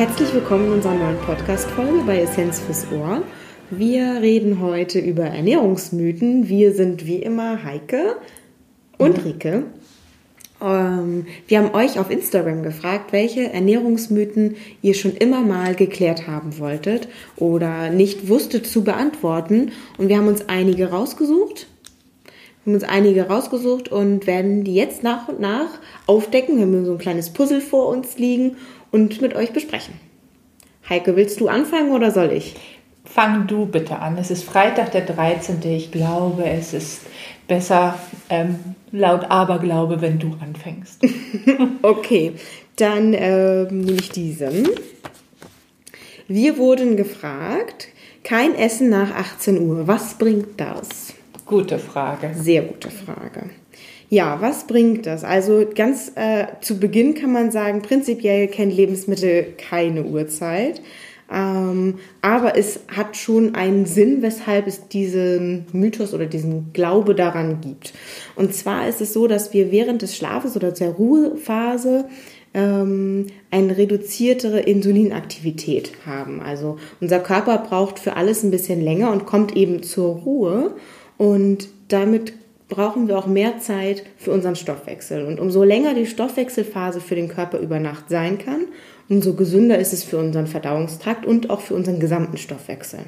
Herzlich willkommen in unserer neuen Podcast-Folge bei Essenz fürs Ohr. Wir reden heute über Ernährungsmythen. Wir sind wie immer Heike und Rike. Ähm, wir haben euch auf Instagram gefragt, welche Ernährungsmythen ihr schon immer mal geklärt haben wolltet oder nicht wusstet zu beantworten. Und wir haben uns einige rausgesucht. Wir haben uns einige rausgesucht und werden die jetzt nach und nach aufdecken. Wir haben so ein kleines Puzzle vor uns liegen und mit euch besprechen. Heike, willst du anfangen oder soll ich? Fang du bitte an. Es ist Freitag der 13. Ich glaube, es ist besser ähm, laut Aberglaube, wenn du anfängst. okay, dann äh, nehme ich diesen. Wir wurden gefragt, kein Essen nach 18 Uhr. Was bringt das? Gute Frage. Sehr gute Frage. Ja, was bringt das? Also ganz äh, zu Beginn kann man sagen, prinzipiell kennen Lebensmittel keine Uhrzeit. Ähm, aber es hat schon einen Sinn, weshalb es diesen Mythos oder diesen Glaube daran gibt. Und zwar ist es so, dass wir während des Schlafes oder der Ruhephase ähm, eine reduziertere Insulinaktivität haben. Also unser Körper braucht für alles ein bisschen länger und kommt eben zur Ruhe. Und damit brauchen wir auch mehr Zeit für unseren Stoffwechsel. Und umso länger die Stoffwechselphase für den Körper über Nacht sein kann, umso gesünder ist es für unseren Verdauungstrakt und auch für unseren gesamten Stoffwechsel.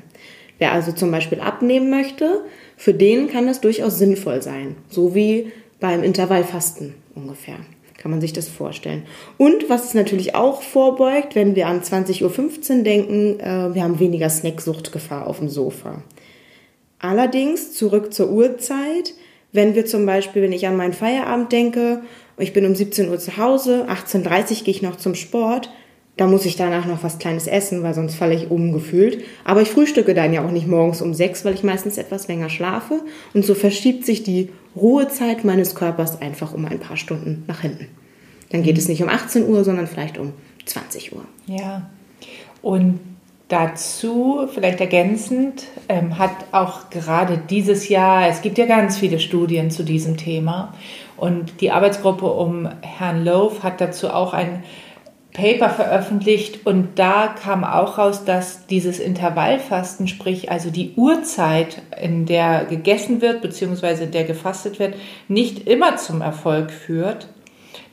Wer also zum Beispiel abnehmen möchte, für den kann das durchaus sinnvoll sein. So wie beim Intervallfasten ungefähr. Kann man sich das vorstellen. Und was es natürlich auch vorbeugt, wenn wir an 20.15 Uhr denken, äh, wir haben weniger Snacksuchtgefahr auf dem Sofa. Allerdings zurück zur Uhrzeit. Wenn wir zum Beispiel, wenn ich an meinen Feierabend denke, ich bin um 17 Uhr zu Hause, 18.30 Uhr gehe ich noch zum Sport, da muss ich danach noch was Kleines essen, weil sonst falle ich umgefühlt. Aber ich frühstücke dann ja auch nicht morgens um sechs, weil ich meistens etwas länger schlafe. Und so verschiebt sich die Ruhezeit meines Körpers einfach um ein paar Stunden nach hinten. Dann geht es nicht um 18 Uhr, sondern vielleicht um 20 Uhr. Ja. Und dazu, vielleicht ergänzend, ähm, hat auch gerade dieses Jahr, es gibt ja ganz viele Studien zu diesem Thema. Und die Arbeitsgruppe um Herrn Loaf hat dazu auch ein Paper veröffentlicht und da kam auch raus, dass dieses Intervallfasten, sprich also die Uhrzeit, in der gegessen wird bzw. in der gefastet wird, nicht immer zum Erfolg führt.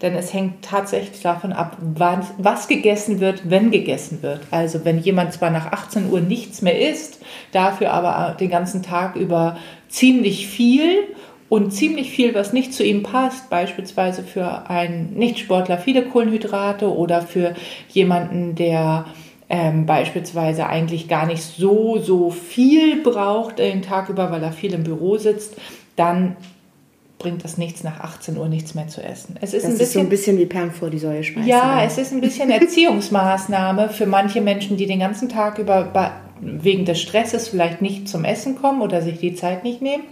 Denn es hängt tatsächlich davon ab, wann, was gegessen wird, wenn gegessen wird. Also wenn jemand zwar nach 18 Uhr nichts mehr isst, dafür aber den ganzen Tag über ziemlich viel und ziemlich viel, was nicht zu ihm passt, beispielsweise für einen Nichtsportler viele Kohlenhydrate oder für jemanden, der ähm, beispielsweise eigentlich gar nicht so, so viel braucht den Tag über, weil er viel im Büro sitzt, dann bringt das nichts, nach 18 Uhr nichts mehr zu essen. Es ist, das ein bisschen, ist so ein bisschen wie Perlen vor die Säue schmeißen. Ja, es ist ein bisschen Erziehungsmaßnahme für manche Menschen, die den ganzen Tag über wegen des Stresses vielleicht nicht zum Essen kommen oder sich die Zeit nicht nehmen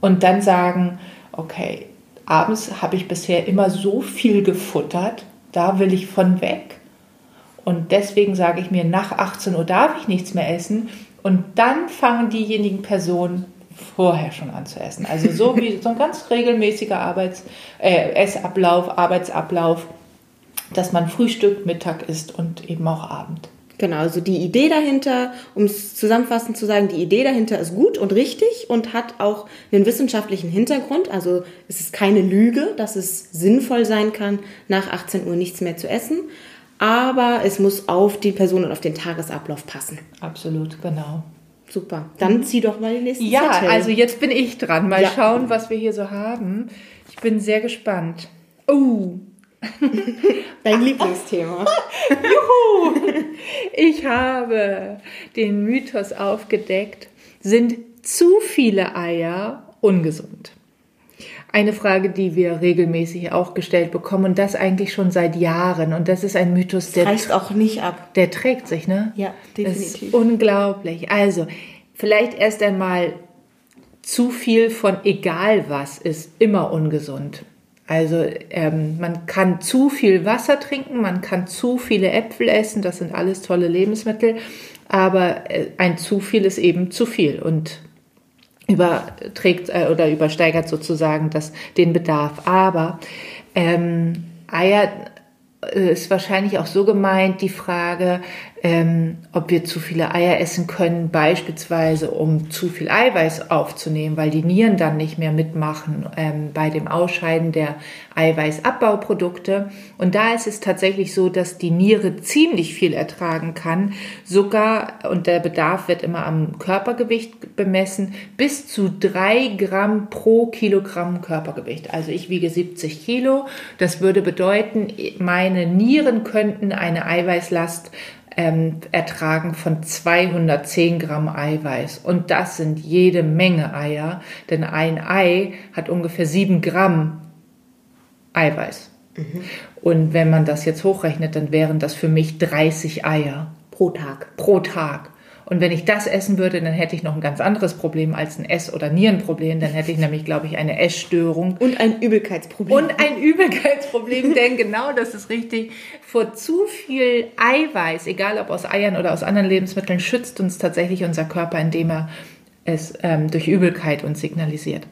und dann sagen, okay, abends habe ich bisher immer so viel gefuttert, da will ich von weg. Und deswegen sage ich mir, nach 18 Uhr darf ich nichts mehr essen. Und dann fangen diejenigen Personen vorher schon an zu essen. Also so wie so ein ganz regelmäßiger Arbeits, äh, Essablauf, Arbeitsablauf, dass man Frühstück, Mittag isst und eben auch Abend. Genau, also die Idee dahinter, um es zusammenfassend zu sagen, die Idee dahinter ist gut und richtig und hat auch einen wissenschaftlichen Hintergrund. Also es ist keine Lüge, dass es sinnvoll sein kann, nach 18 Uhr nichts mehr zu essen. Aber es muss auf die Person und auf den Tagesablauf passen. Absolut, genau. Super. Dann mhm. zieh doch mal den nächsten Ja, Zettel. also jetzt bin ich dran. Mal ja. schauen, was wir hier so haben. Ich bin sehr gespannt. Oh, Dein Lieblingsthema. Juhu! Ich habe den Mythos aufgedeckt, sind zu viele Eier ungesund? Eine Frage, die wir regelmäßig auch gestellt bekommen und das eigentlich schon seit Jahren. Und das ist ein Mythos, der reißt auch nicht ab. Der trägt sich, ne? Ja, definitiv. Das ist unglaublich. Also, vielleicht erst einmal zu viel von egal was ist immer ungesund. Also ähm, man kann zu viel Wasser trinken, man kann zu viele Äpfel essen, das sind alles tolle Lebensmittel, aber äh, ein zu viel ist eben zu viel und überträgt äh, oder übersteigert sozusagen das, den Bedarf. Aber ähm, Eier äh, ist wahrscheinlich auch so gemeint, die Frage, ähm, ob wir zu viele Eier essen können, beispielsweise um zu viel Eiweiß aufzunehmen, weil die Nieren dann nicht mehr mitmachen ähm, bei dem Ausscheiden der Eiweißabbauprodukte. Und da ist es tatsächlich so, dass die Niere ziemlich viel ertragen kann, sogar, und der Bedarf wird immer am Körpergewicht bemessen, bis zu drei Gramm pro Kilogramm Körpergewicht. Also ich wiege 70 Kilo. Das würde bedeuten, meine Nieren könnten eine Eiweißlast ähm, ertragen von 210 Gramm Eiweiß. Und das sind jede Menge Eier, denn ein Ei hat ungefähr 7 Gramm Eiweiß. Mhm. Und wenn man das jetzt hochrechnet, dann wären das für mich 30 Eier. Pro Tag. Pro Tag. Und wenn ich das essen würde, dann hätte ich noch ein ganz anderes Problem als ein Ess- oder Nierenproblem. Dann hätte ich nämlich, glaube ich, eine Essstörung. Und ein Übelkeitsproblem. Und ein Übelkeitsproblem, denn genau das ist richtig. Vor zu viel Eiweiß, egal ob aus Eiern oder aus anderen Lebensmitteln, schützt uns tatsächlich unser Körper, indem er es ähm, durch Übelkeit uns signalisiert.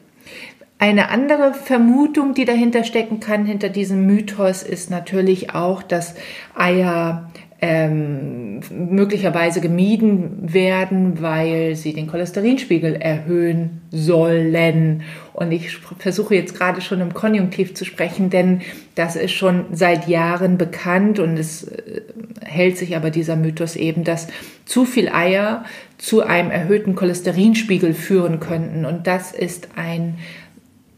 Eine andere Vermutung, die dahinter stecken kann, hinter diesem Mythos, ist natürlich auch, dass Eier ähm, möglicherweise gemieden werden, weil sie den Cholesterinspiegel erhöhen sollen. Und ich versuche jetzt gerade schon im Konjunktiv zu sprechen, denn das ist schon seit Jahren bekannt und es äh, hält sich aber dieser Mythos eben, dass zu viel Eier zu einem erhöhten Cholesterinspiegel führen könnten. Und das ist ein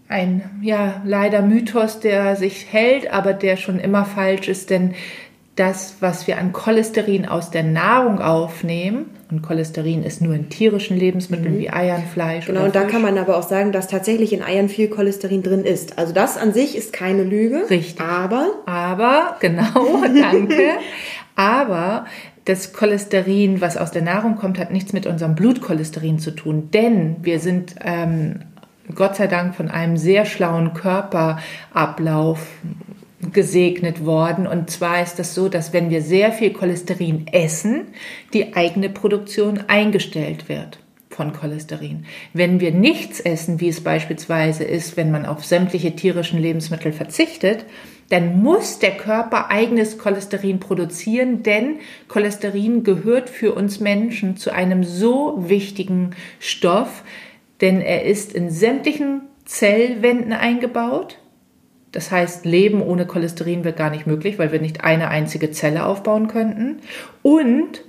ein ja leider Mythos, der sich hält, aber der schon immer falsch ist, denn das, was wir an Cholesterin aus der Nahrung aufnehmen, und Cholesterin ist nur in tierischen Lebensmitteln mhm. wie Eiern, Fleisch. Genau, und da kann man aber auch sagen, dass tatsächlich in Eiern viel Cholesterin drin ist. Also das an sich ist keine Lüge. Richtig. Aber. Aber, genau, danke. aber das Cholesterin, was aus der Nahrung kommt, hat nichts mit unserem Blutcholesterin zu tun. Denn wir sind ähm, Gott sei Dank von einem sehr schlauen Körperablauf gesegnet worden. Und zwar ist das so, dass wenn wir sehr viel Cholesterin essen, die eigene Produktion eingestellt wird von Cholesterin. Wenn wir nichts essen, wie es beispielsweise ist, wenn man auf sämtliche tierischen Lebensmittel verzichtet, dann muss der Körper eigenes Cholesterin produzieren, denn Cholesterin gehört für uns Menschen zu einem so wichtigen Stoff, denn er ist in sämtlichen Zellwänden eingebaut das heißt, Leben ohne Cholesterin wäre gar nicht möglich, weil wir nicht eine einzige Zelle aufbauen könnten. Und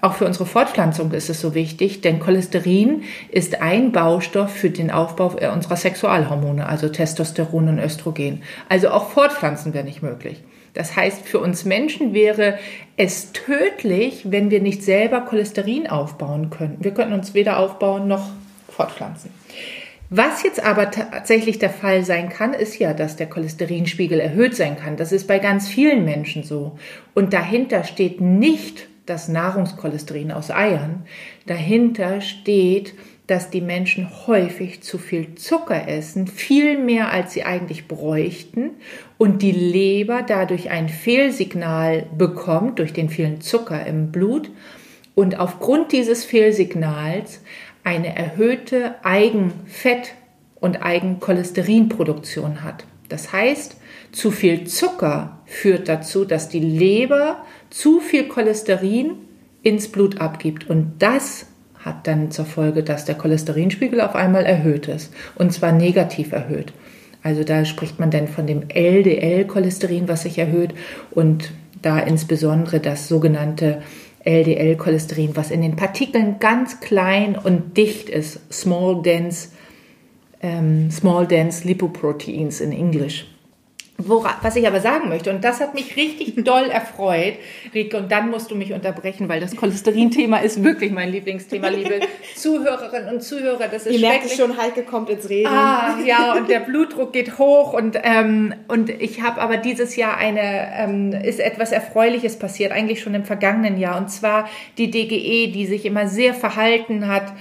auch für unsere Fortpflanzung ist es so wichtig, denn Cholesterin ist ein Baustoff für den Aufbau unserer Sexualhormone, also Testosteron und Östrogen. Also auch Fortpflanzen wäre nicht möglich. Das heißt, für uns Menschen wäre es tödlich, wenn wir nicht selber Cholesterin aufbauen könnten. Wir könnten uns weder aufbauen noch fortpflanzen. Was jetzt aber tatsächlich der Fall sein kann, ist ja, dass der Cholesterinspiegel erhöht sein kann. Das ist bei ganz vielen Menschen so. Und dahinter steht nicht das Nahrungskolesterin aus Eiern. Dahinter steht, dass die Menschen häufig zu viel Zucker essen, viel mehr als sie eigentlich bräuchten und die Leber dadurch ein Fehlsignal bekommt durch den vielen Zucker im Blut und aufgrund dieses Fehlsignals eine erhöhte Eigenfett- und Eigencholesterinproduktion hat. Das heißt, zu viel Zucker führt dazu, dass die Leber zu viel Cholesterin ins Blut abgibt. Und das hat dann zur Folge, dass der Cholesterinspiegel auf einmal erhöht ist. Und zwar negativ erhöht. Also da spricht man dann von dem LDL-Cholesterin, was sich erhöht. Und da insbesondere das sogenannte LDL-Cholesterin, was in den Partikeln ganz klein und dicht ist, small dense, ähm, small dense lipoproteins in Englisch. Wora, was ich aber sagen möchte, und das hat mich richtig doll erfreut, Rieke, und dann musst du mich unterbrechen, weil das Cholesterin-Thema ist wirklich mein Lieblingsthema, liebe Zuhörerinnen und Zuhörer. Das ist Ihr merkt schon, Heike kommt ins Reden. Ah, ja, und der Blutdruck geht hoch und, ähm, und ich habe aber dieses Jahr eine, ähm, ist etwas Erfreuliches passiert, eigentlich schon im vergangenen Jahr, und zwar die DGE, die sich immer sehr verhalten hat,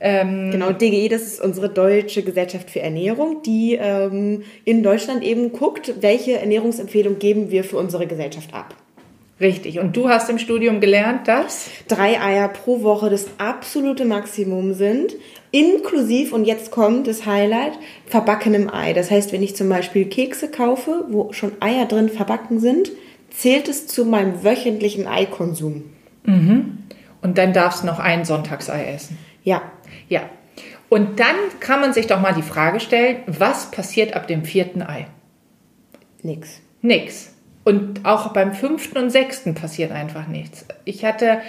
ähm, genau, DGE, das ist unsere Deutsche Gesellschaft für Ernährung, die ähm, in Deutschland eben guckt, welche Ernährungsempfehlung geben wir für unsere Gesellschaft ab. Richtig. Und du hast im Studium gelernt, dass drei Eier pro Woche das absolute Maximum sind, inklusive, und jetzt kommt das Highlight, verbackenem Ei. Das heißt, wenn ich zum Beispiel Kekse kaufe, wo schon Eier drin verbacken sind, zählt es zu meinem wöchentlichen Eikonsum. Mhm. Und dann darfst du noch ein Sonntagsei essen. Ja. Ja. Und dann kann man sich doch mal die Frage stellen, was passiert ab dem vierten Ei? Nix. Nix. Und auch beim fünften und sechsten passiert einfach nichts. Ich hatte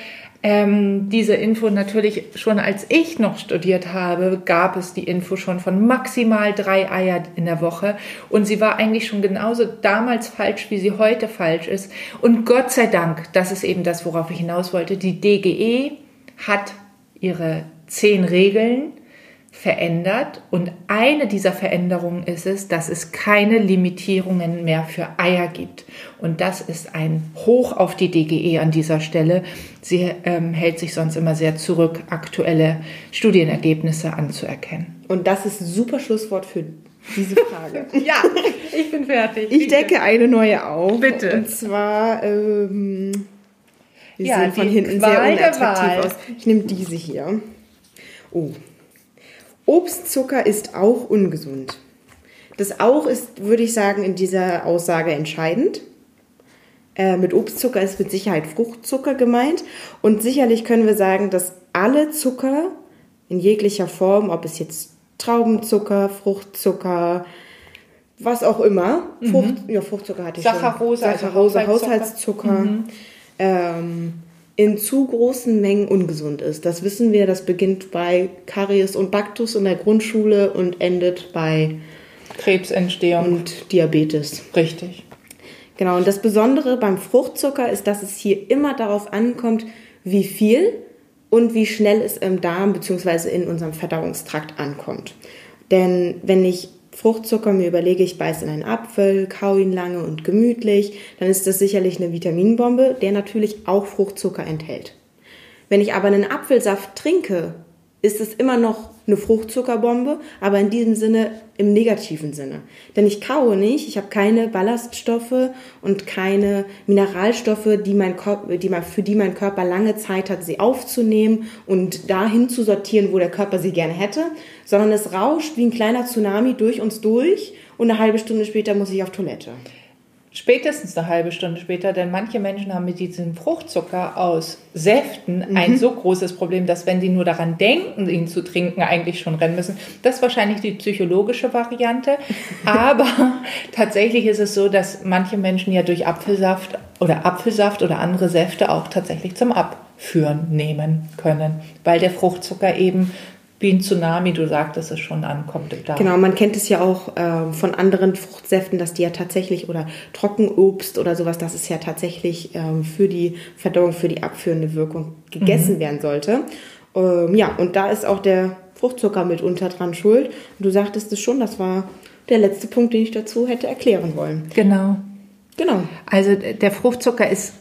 ähm, diese Info natürlich schon als ich noch studiert habe, gab es die Info schon von maximal drei Eier in der Woche. Und sie war eigentlich schon genauso damals falsch, wie sie heute falsch ist. Und Gott sei Dank, das ist eben das, worauf ich hinaus wollte, die DGE hat ihre zehn Regeln verändert und eine dieser Veränderungen ist es, dass es keine Limitierungen mehr für Eier gibt. Und das ist ein Hoch auf die DGE an dieser Stelle. Sie ähm, hält sich sonst immer sehr zurück, aktuelle Studienergebnisse anzuerkennen. Und das ist ein super Schlusswort für diese Frage. ja, ich bin fertig. Ich decke eine neue auf. Bitte. Und zwar, ähm, wir Ja, sehen von die hinten Qual sehr unattraktiv aus. Ich nehme diese hier. Oh. Obstzucker ist auch ungesund. Das auch ist, würde ich sagen, in dieser Aussage entscheidend. Äh, mit Obstzucker ist mit Sicherheit Fruchtzucker gemeint. Und sicherlich können wir sagen, dass alle Zucker in jeglicher Form, ob es jetzt Traubenzucker, Fruchtzucker, was auch immer, Frucht, ja, Fruchtzucker hatte ich Mhm. Saccharose, schon. also Saccharose, Haushaltszucker. Mhm. Ähm, in zu großen Mengen ungesund ist. Das wissen wir, das beginnt bei Karies und Baktus in der Grundschule und endet bei Krebsentstehung. und Diabetes. Richtig. Genau, und das Besondere beim Fruchtzucker ist, dass es hier immer darauf ankommt, wie viel und wie schnell es im Darm bzw. in unserem Verdauungstrakt ankommt. Denn wenn ich Fruchtzucker mir überlege, ich beiße in einen Apfel, kau ihn lange und gemütlich, dann ist das sicherlich eine Vitaminbombe, der natürlich auch Fruchtzucker enthält. Wenn ich aber einen Apfelsaft trinke, ist es immer noch eine Fruchtzuckerbombe, aber in diesem Sinne im negativen Sinne. Denn ich kaue nicht, ich habe keine Ballaststoffe und keine Mineralstoffe, die mein die mein, für die mein Körper lange Zeit hat, sie aufzunehmen und dahin zu sortieren, wo der Körper sie gerne hätte, sondern es rauscht wie ein kleiner Tsunami durch uns durch und eine halbe Stunde später muss ich auf Toilette. Spätestens eine halbe Stunde später, denn manche Menschen haben mit diesem Fruchtzucker aus Säften ein so großes Problem, dass wenn sie nur daran denken, ihn zu trinken, eigentlich schon rennen müssen. Das ist wahrscheinlich die psychologische Variante. Aber tatsächlich ist es so, dass manche Menschen ja durch Apfelsaft oder Apfelsaft oder andere Säfte auch tatsächlich zum Abführen nehmen können, weil der Fruchtzucker eben wie ein Tsunami, du sagtest es schon, ankommt Darm. Genau, man kennt es ja auch ähm, von anderen Fruchtsäften, dass die ja tatsächlich oder Trockenobst oder sowas, dass es ja tatsächlich ähm, für die Verdauung, für die abführende Wirkung gegessen werden sollte. Ähm, ja, und da ist auch der Fruchtzucker mitunter dran schuld. Und du sagtest es schon, das war der letzte Punkt, den ich dazu hätte erklären wollen. Genau. Genau. Also der Fruchtzucker ist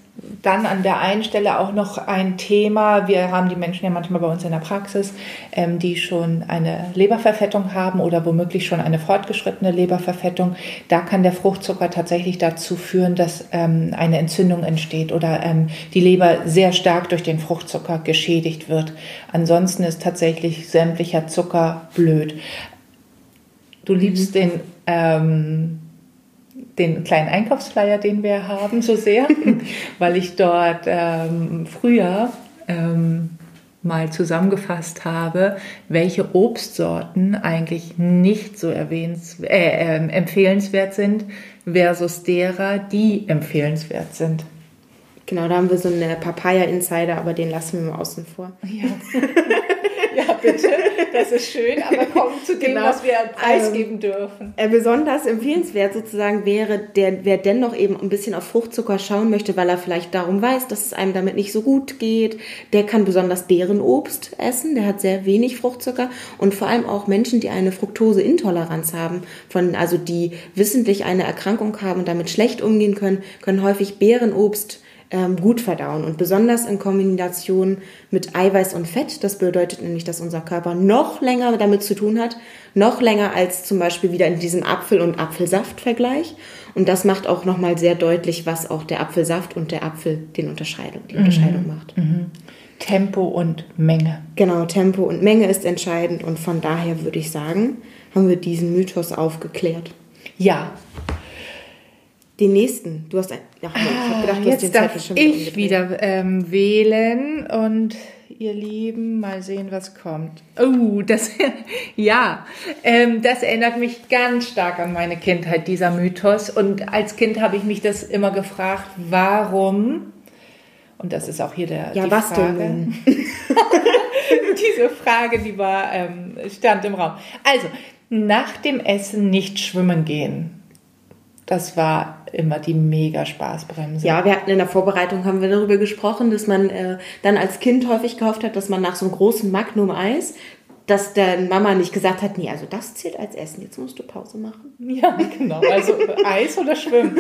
dann an der einen Stelle auch noch ein Thema. Wir haben die Menschen ja manchmal bei uns in der Praxis, ähm, die schon eine Leberverfettung haben oder womöglich schon eine fortgeschrittene Leberverfettung. Da kann der Fruchtzucker tatsächlich dazu führen, dass ähm, eine Entzündung entsteht oder ähm, die Leber sehr stark durch den Fruchtzucker geschädigt wird. Ansonsten ist tatsächlich sämtlicher Zucker blöd. Du liebst den ähm, den kleinen Einkaufsflyer, den wir haben, so sehr, weil ich dort ähm, früher ähm, mal zusammengefasst habe, welche Obstsorten eigentlich nicht so erwähnens, äh, äh, empfehlenswert sind versus derer, die empfehlenswert sind. Genau, da haben wir so eine Papaya-Insider, aber den lassen wir mal außen vor. Ja. ja, bitte. Das ist schön, aber komm zu dem, Genau. was wir preisgeben dürfen. Äh, besonders empfehlenswert sozusagen wäre, der, wer dennoch eben ein bisschen auf Fruchtzucker schauen möchte, weil er vielleicht darum weiß, dass es einem damit nicht so gut geht, der kann besonders Beerenobst essen, der hat sehr wenig Fruchtzucker und vor allem auch Menschen, die eine Fructoseintoleranz haben, von, also die wissentlich eine Erkrankung haben und damit schlecht umgehen können, können häufig Beerenobst ähm, gut verdauen und besonders in Kombination mit Eiweiß und Fett. Das bedeutet nämlich, dass unser Körper noch länger damit zu tun hat, noch länger als zum Beispiel wieder in diesem Apfel- und Apfelsaft-Vergleich. Und das macht auch nochmal sehr deutlich, was auch der Apfelsaft und der Apfel den Unterscheidung, die Unterscheidung macht. Tempo und Menge. Genau, Tempo und Menge ist entscheidend und von daher würde ich sagen, haben wir diesen Mythos aufgeklärt. Ja. Den nächsten. Du hast ein. Ach, nee, ich habe gedacht, du hast Ah, Jetzt den darf Zettel schon ich umgedreht. wieder ähm, wählen und ihr Lieben, mal sehen, was kommt. Oh, das, ja, ähm, das erinnert mich ganz stark an meine Kindheit, dieser Mythos. Und als Kind habe ich mich das immer gefragt, warum, und das ist auch hier der, Ja, die was Frage. denn? Diese Frage, die war, ähm, stand im Raum. Also, nach dem Essen nicht schwimmen gehen. Das war immer die mega Spaßbremse. Ja, wir hatten in der Vorbereitung haben wir darüber gesprochen, dass man äh, dann als Kind häufig gehofft hat, dass man nach so einem großen Magnum-Eis, dass dann Mama nicht gesagt hat, nee, also das zählt als Essen, jetzt musst du Pause machen. Ja, genau. Also Eis oder Schwimmen.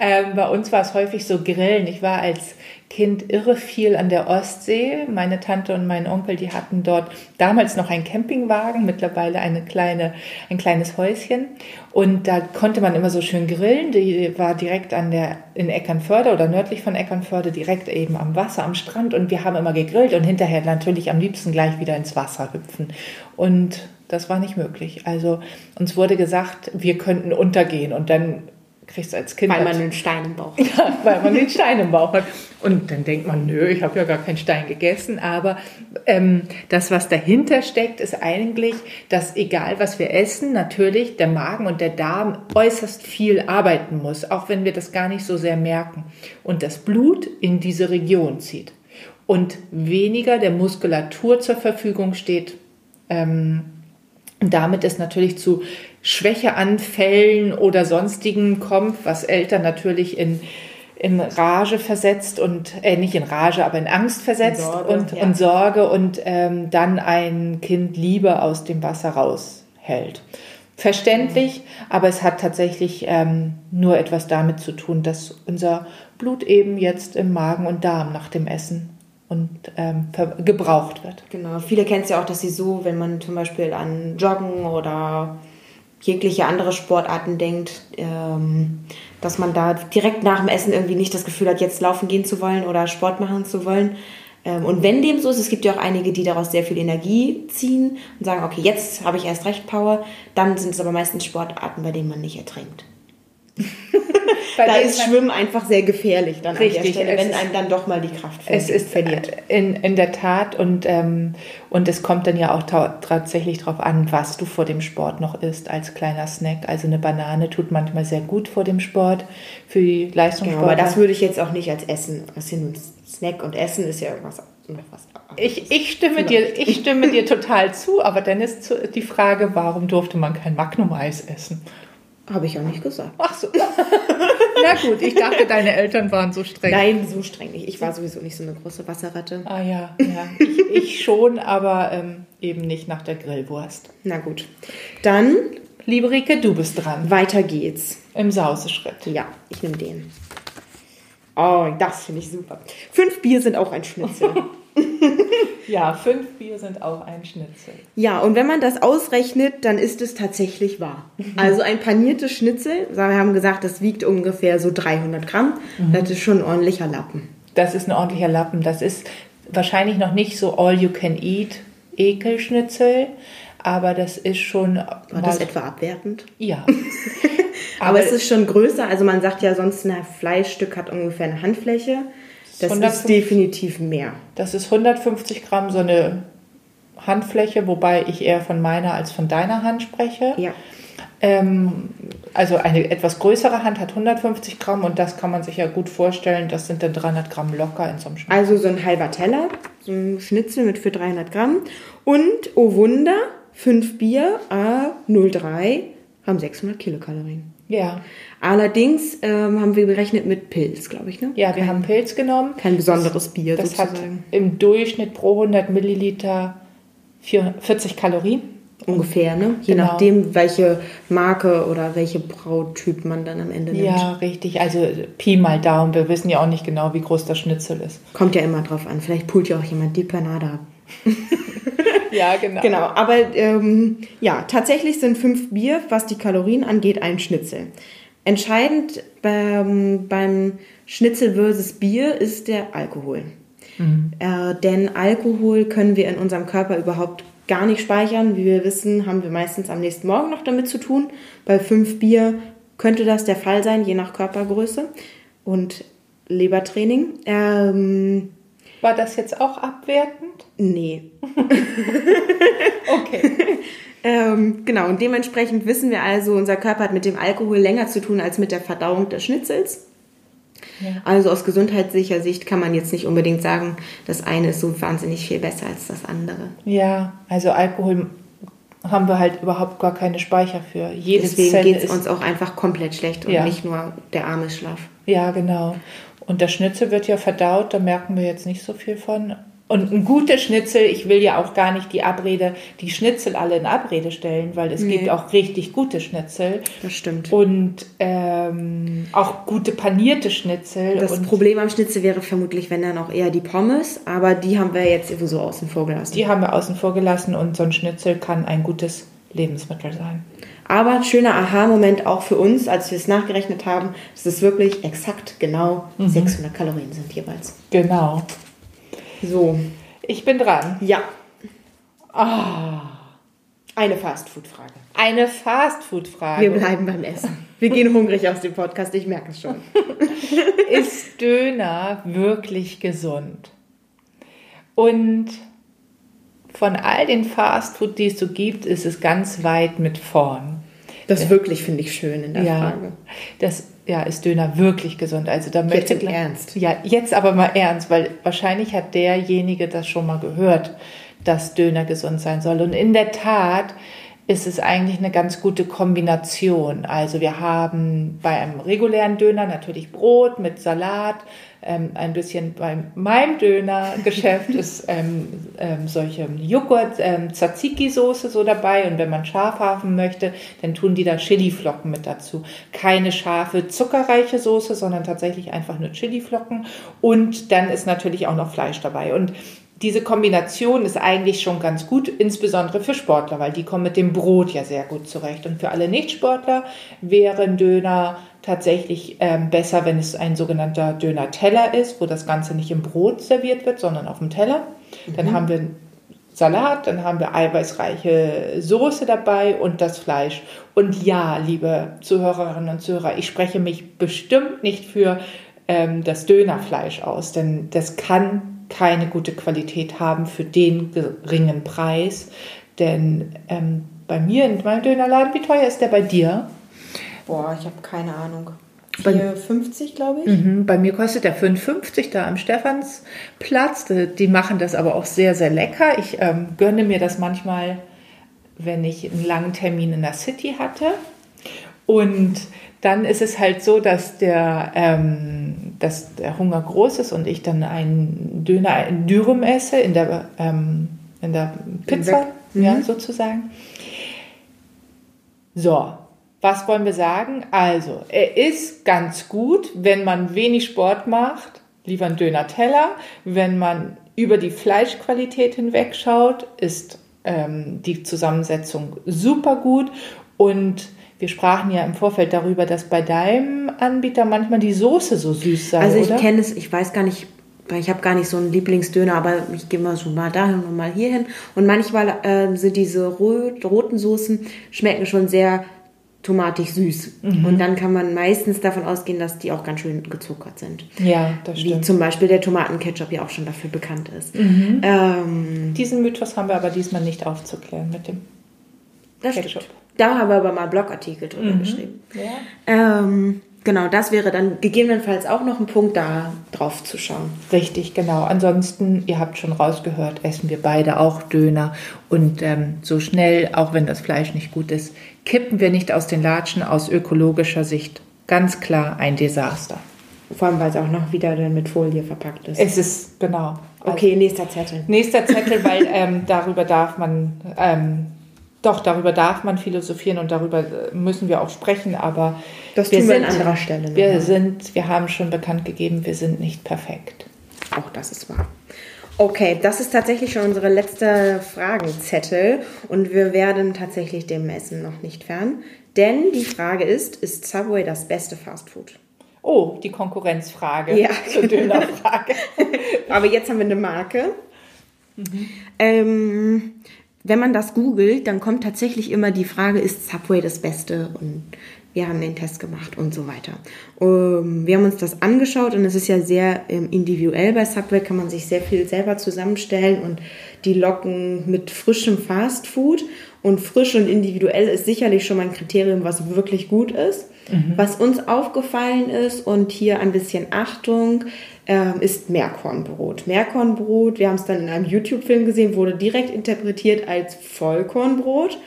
Ähm, bei uns war es häufig so Grillen. Ich war als Kind irre viel an der Ostsee. Meine Tante und mein Onkel, die hatten dort damals noch einen Campingwagen, mittlerweile eine kleine, ein kleines Häuschen. Und da konnte man immer so schön grillen. Die war direkt an der, in Eckernförde oder nördlich von Eckernförde, direkt eben am Wasser, am Strand. Und wir haben immer gegrillt und hinterher natürlich am liebsten gleich wieder ins Wasser hüpfen. Und das war nicht möglich. Also uns wurde gesagt, wir könnten untergehen und dann kriegst du als Kind Weil man einen Stein im Bauch hat. ja, weil man den Stein im Bauch hat. Und dann denkt man, nö, ich habe ja gar keinen Stein gegessen. Aber ähm, das, was dahinter steckt, ist eigentlich, dass egal was wir essen, natürlich der Magen und der Darm äußerst viel arbeiten muss, auch wenn wir das gar nicht so sehr merken. Und das Blut in diese Region zieht. Und weniger der Muskulatur zur Verfügung steht. Ähm, damit es natürlich zu Schwächeanfällen oder sonstigen kommt, was Eltern natürlich in, in Rage versetzt und, äh, nicht in Rage, aber in Angst versetzt Sorge, und, ja. und Sorge und ähm, dann ein Kind lieber aus dem Wasser raushält. Verständlich, aber es hat tatsächlich ähm, nur etwas damit zu tun, dass unser Blut eben jetzt im Magen und Darm nach dem Essen und ähm, gebraucht wird. Genau, viele kennen es ja auch, dass sie so, wenn man zum Beispiel an Joggen oder jegliche andere Sportarten denkt, ähm, dass man da direkt nach dem Essen irgendwie nicht das Gefühl hat, jetzt laufen gehen zu wollen oder Sport machen zu wollen. Ähm, und wenn dem so ist, es gibt ja auch einige, die daraus sehr viel Energie ziehen und sagen, okay, jetzt habe ich erst recht Power, dann sind es aber meistens Sportarten, bei denen man nicht ertrinkt. Weil Da ist Schwimmen einfach sehr gefährlich dann an Richtig, der Stelle, wenn einem dann doch mal die Kraft Es ist verliert. In, in der Tat und, ähm, und es kommt dann ja auch ta tatsächlich darauf an, was du vor dem Sport noch isst als kleiner Snack. Also eine Banane tut manchmal sehr gut vor dem Sport für die Genau, Leistungssportler. aber das würde ich jetzt auch nicht als Essen. Nur ein Snack und Essen ist ja irgendwas. ich, ich, stimme dir, ich stimme dir total zu, aber dann ist die Frage, warum durfte man kein Magnum-Eis essen? Habe ich auch nicht gesagt. Ach so. Na gut, ich dachte, deine Eltern waren so streng. Nein, so streng nicht. Ich war sowieso nicht so eine große Wasserratte. Ah ja, ja. Ich, ich schon, aber ähm, eben nicht nach der Grillwurst. Na gut. Dann Liebe Rike, du bist dran. weiter geht's. Im Sauseschritt. Ja, ich nehme den. Oh, das finde ich super. Fünf Bier sind auch ein Schnitzel. Ja, fünf Bier sind auch ein Schnitzel. ja, und wenn man das ausrechnet, dann ist es tatsächlich wahr. Also ein paniertes Schnitzel, wir haben gesagt, das wiegt ungefähr so 300 Gramm. Das ist schon ein ordentlicher Lappen. Das ist ein ordentlicher Lappen. Das ist wahrscheinlich noch nicht so all you can eat Ekelschnitzel, aber das ist schon. War das etwa abwertend? Ja. Aber, es ist schon größer. Also man sagt ja sonst, ein Fleischstück hat ungefähr eine Handfläche. Das ist 150. definitiv mehr. Das ist 150 Gramm so eine Handfläche, wobei ich eher von meiner als von deiner Hand spreche. Ja. Ähm, also eine etwas größere Hand hat 150 Gramm und das kann man sich ja gut vorstellen. Das sind dann 300 Gramm locker in so einem Schnitzel. Also so ein halber Teller, so ein Schnitzel mit für 300 Gramm. Und, oh Wunder, fünf Bier, A03, haben 600 Kilokalorien. Ja, Allerdings ähm, haben wir berechnet mit Pilz, glaube ich, ne? ja, wir haben Pilz genommen. Kein besonderes Bier Das hat sozusagen. im Durchschnitt pro 100 Milliliter 40 Kalorien. Ungefähr, ne? Je Genau. nachdem, welche Marke oder welche Brautyp man dann am Ende nimmt. Ja, richtig. Also Pi mal Daumen. Wir wissen ja auch nicht genau, wie groß das Schnitzel ist. Kommt ja immer drauf an. Vielleicht pult ja auch jemand die Panade ab. Ja, genau. Genau, aber ähm, ja, tatsächlich sind fünf Bier, was die Kalorien angeht, ein Schnitzel. Entscheidend beim, beim Schnitzel versus Bier ist der Alkohol. Äh, denn Alkohol können wir in unserem Körper überhaupt gar nicht speichern. Wie wir wissen, haben wir meistens am nächsten Morgen noch damit zu tun. Bei fünf Bier könnte das der Fall sein, je nach Körpergröße und Lebertraining. Ähm, War das jetzt auch abwertend? nee. Okay. Ähm, genau, und dementsprechend wissen wir also, unser Körper hat mit dem Alkohol länger zu tun als mit der Verdauung des Schnitzels. Ja. Also aus gesundheitlicher Sicht kann man jetzt nicht unbedingt sagen, das eine ist so wahnsinnig viel besser als das andere. Ja, also Alkohol haben wir halt überhaupt gar keine Speicher für. Jede Deswegen geht es uns auch einfach komplett schlecht und Ja. nicht nur der arme Schlaf. Ja, genau. Und der Schnitzel wird ja verdaut, da merken wir jetzt nicht so viel von. Und ein guter Schnitzel, ich will ja auch gar nicht die Abrede, die Schnitzel alle in Abrede stellen, weil es gibt auch richtig gute Schnitzel Das stimmt. und ähm, auch gute panierte Schnitzel. Das Problem am Schnitzel wäre vermutlich, wenn dann auch eher die Pommes, aber die haben wir jetzt sowieso außen vor gelassen. die haben wir außen vor gelassen und so ein Schnitzel kann ein gutes Lebensmittel sein. Aber schöner Aha-Moment auch für uns, als wir es nachgerechnet haben, dass es wirklich exakt genau 600 Kalorien sind jeweils. Genau. So, Ich bin dran. ja, Ah, eine Fastfood-Frage. eine Fastfood-Frage. Wir bleiben beim Essen. Wir gehen hungrig aus dem Podcast, ich merke es schon. ist Döner wirklich gesund? Und von all den Fastfood, die es so gibt, ist es ganz weit mit vorn. Das wirklich finde ich schön in der Ja, Frage. das ja, ist Döner wirklich gesund. Also da möchte im Ernst. Ja, jetzt aber mal ernst, weil wahrscheinlich hat derjenige das schon mal gehört, dass Döner gesund sein soll. Und in der Tat ist es eigentlich eine ganz gute Kombination. Also wir haben bei einem regulären Döner natürlich Brot mit Salat, ähm, ein bisschen bei meinem Dönergeschäft ist ähm, ähm, solche Joghurt, ähm, Tzatziki-Soße so dabei und wenn man scharf haben möchte, dann tun die da Chiliflocken mit dazu. Keine scharfe, zuckerreiche Soße, sondern tatsächlich einfach nur Chiliflocken und dann ist natürlich auch noch Fleisch dabei und diese Kombination ist eigentlich schon ganz gut, insbesondere für Sportler, weil die kommen mit dem Brot ja sehr gut zurecht. Und für alle Nichtsportler wäre ein Döner tatsächlich ähm, besser, wenn es ein sogenannter Döner-Teller ist, wo das Ganze nicht im Brot serviert wird, sondern auf dem Teller. Dann haben wir Salat, dann haben wir eiweißreiche Soße dabei und das Fleisch. Und ja, liebe Zuhörerinnen und Zuhörer, ich spreche mich bestimmt nicht für ähm, das Dönerfleisch aus, denn das kann keine gute Qualität haben für den geringen Preis. Denn ähm, bei mir in meinem Dönerladen, wie teuer ist der bei dir? Boah, ich habe keine Ahnung. Bei- 4,50 glaube ich. Mhm, bei mir kostet der 5,50 da am Stephansplatz. Die, die machen das aber auch sehr, sehr lecker. Ich ähm, gönne mir das manchmal, wenn ich einen langen Termin in der City hatte. Und dann ist es halt so, dass der, ähm, dass der Hunger groß ist und ich dann einen Döner in Dürüm esse, in der, ähm, in der Pizza, ja, sozusagen. So, was wollen wir sagen? Also, er ist ganz gut, wenn man wenig Sport macht, lieber ein Döner-Teller. Wenn man über die Fleischqualität hinwegschaut, ist ähm, die Zusammensetzung super gut. Und wir sprachen ja im Vorfeld darüber, dass bei deinem Anbieter manchmal die Soße so süß sei, Also ich kenne es, ich weiß gar nicht, ich habe gar nicht so einen Lieblingsdöner, aber ich gehe mal so mal dahin und mal hierhin. Und manchmal ähm, sind diese rot, roten Soßen, schmecken schon sehr tomatig süß. Mhm. Und dann kann man meistens davon ausgehen, dass die auch ganz schön gezuckert sind. ja, das Wie stimmt. zum Beispiel der Tomatenketchup ja auch schon dafür bekannt ist. Mhm. Ähm, Diesen Mythos haben wir aber diesmal nicht aufzuklären mit dem das Ketchup. stimmt. Da haben wir aber mal einen Blogartikel drüber Mhm. geschrieben. Ja. Ähm, genau, das wäre dann gegebenenfalls auch noch ein Punkt, da drauf zu schauen. Richtig, genau. Ansonsten, ihr habt schon rausgehört, essen wir beide auch Döner. Und ähm, so schnell, auch wenn das Fleisch nicht gut ist, kippen wir nicht aus den Latschen aus ökologischer Sicht. Ganz klar ein Desaster. Vor allem, weil es auch noch wieder dann mit Folie verpackt ist. Es ist, genau. okay, nächster Zettel. Nächster Zettel, weil ähm, darüber darf man, ähm, doch, darüber darf man philosophieren und darüber äh, müssen wir auch sprechen, aber Das wir tun wir an sind- anderer Stelle Wir sind, wir haben schon bekannt gegeben, wir sind nicht perfekt. Auch das ist wahr. Okay, das ist tatsächlich schon unsere letzte Fragenzettel und wir werden tatsächlich dem Essen noch nicht fern. Denn die Frage ist, ist Subway das beste Fastfood? Oh, die Konkurrenzfrage Ja. zur Dönerfrage. Aber jetzt haben wir eine Marke. Ähm, wenn man das googelt, dann kommt tatsächlich immer die Frage, ist Subway das Beste? Und wir haben den Test gemacht und so weiter. Ähm, wir haben uns das angeschaut und es ist ja sehr ähm, individuell bei Subway, kann man sich sehr viel selber zusammenstellen und die locken mit frischem Fastfood und frisch und individuell ist sicherlich schon mal ein Kriterium, was wirklich gut ist. Mhm. Was uns aufgefallen ist und hier ein bisschen Achtung, äh, ist Meerkornbrot. Meerkornbrot, wir haben es dann in einem YouTube-Film gesehen, wurde direkt interpretiert als Vollkornbrot.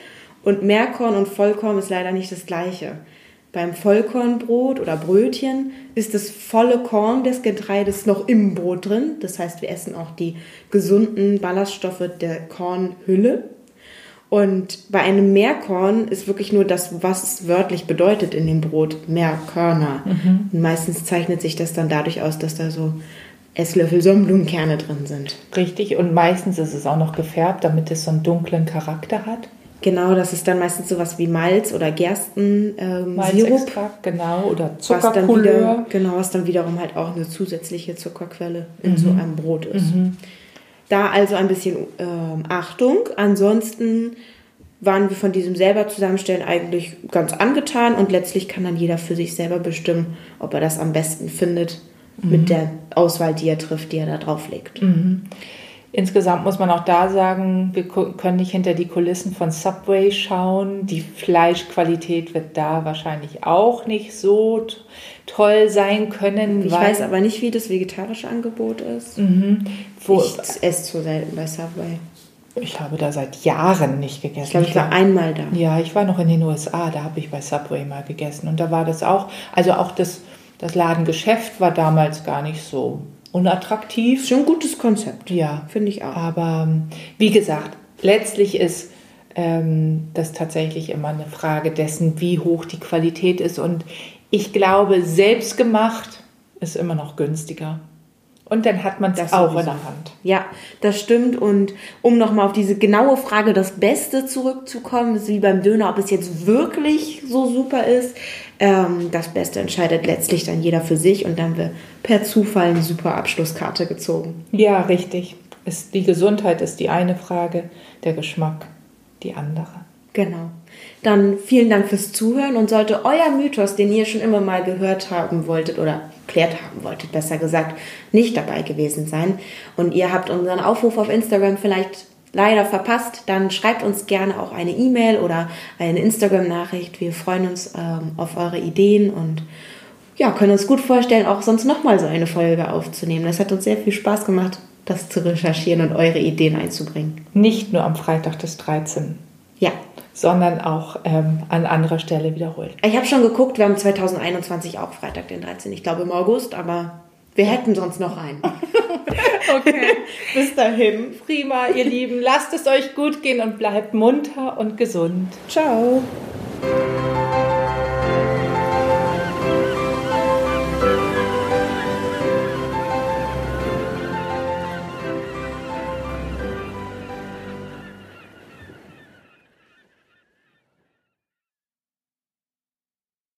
Und Meerkorn und Vollkorn ist leider nicht das gleiche. Beim Vollkornbrot oder Brötchen ist das volle Korn des Getreides noch im Brot drin. Das heißt, wir essen auch die gesunden Ballaststoffe der Kornhülle. Und bei einem Meerkorn ist wirklich nur das, was es wörtlich bedeutet in dem Brot, Meerkörner. Mhm. Und meistens zeichnet sich das dann dadurch aus, dass da so Esslöffel Sonnenblumenkerne drin sind. Richtig, und meistens ist es auch noch gefärbt, damit es so einen dunklen Charakter hat. Genau, das ist dann meistens sowas wie Malz oder Gersten ähm, genau, oder Zuckercouleur. Genau, was dann wiederum halt auch eine zusätzliche Zuckerquelle in mhm. so einem Brot ist. Mhm. Da also ein bisschen ähm, Achtung. Ansonsten waren wir von diesem selber zusammenstellen eigentlich ganz angetan und letztlich kann dann jeder für sich selber bestimmen, ob er das am besten findet mhm. mit der Auswahl, die er trifft, die er da drauflegt. Mhm. Insgesamt muss man auch da sagen, wir können nicht hinter die Kulissen von Subway schauen. Die Fleischqualität wird da wahrscheinlich auch nicht so toll sein können. Ich weiß aber nicht, wie das vegetarische Angebot ist. Mhm. Wo, ich esse zu selten bei Subway. Ich habe da seit Jahren nicht gegessen. Ich glaube, ich war einmal da. Ja, ich war noch in den USA, da habe ich bei Subway mal gegessen. Und da war das auch, also auch das, das Ladengeschäft war damals gar nicht so unattraktiv. Schon ein gutes Konzept. Ja. Finde ich auch. Aber ähm, wie gesagt, letztlich ist ähm, das tatsächlich immer eine Frage dessen, wie hoch die Qualität ist. Und ich glaube, selbstgemacht ist immer noch günstiger. Und dann hat man das auch sowieso. in der Hand. Ja, das stimmt. Und um nochmal auf diese genaue Frage, das Beste zurückzukommen, ist wie beim Döner, ob es jetzt wirklich so super ist. Ähm, das Beste entscheidet letztlich dann jeder für sich und dann wird per Zufall eine super Abschlusskarte gezogen. Ja, richtig. Ist, die Gesundheit ist die eine Frage, der Geschmack die andere. Genau. Dann vielen Dank fürs Zuhören und sollte euer Mythos, den ihr schon immer mal gehört haben wolltet oder klärt haben wolltet, besser gesagt, nicht dabei gewesen sein und ihr habt unseren Aufruf auf Instagram vielleicht leider verpasst, dann schreibt uns gerne auch eine E-Mail oder eine Instagram-Nachricht. Wir freuen uns ähm, auf eure Ideen und ja, können uns gut vorstellen, auch sonst nochmal so eine Folge aufzunehmen. Das hat uns sehr viel Spaß gemacht, das zu recherchieren und eure Ideen einzubringen. Nicht nur am Freitag des 13. Ja. Sondern auch ähm, an anderer Stelle wiederholt. Ich habe schon geguckt, wir haben 2021 auch Freitag den 13. Ich glaube im August, aber wir hätten sonst noch einen. okay, bis dahin. Prima, ihr Lieben. Lasst es euch gut gehen und bleibt munter und gesund. Ciao.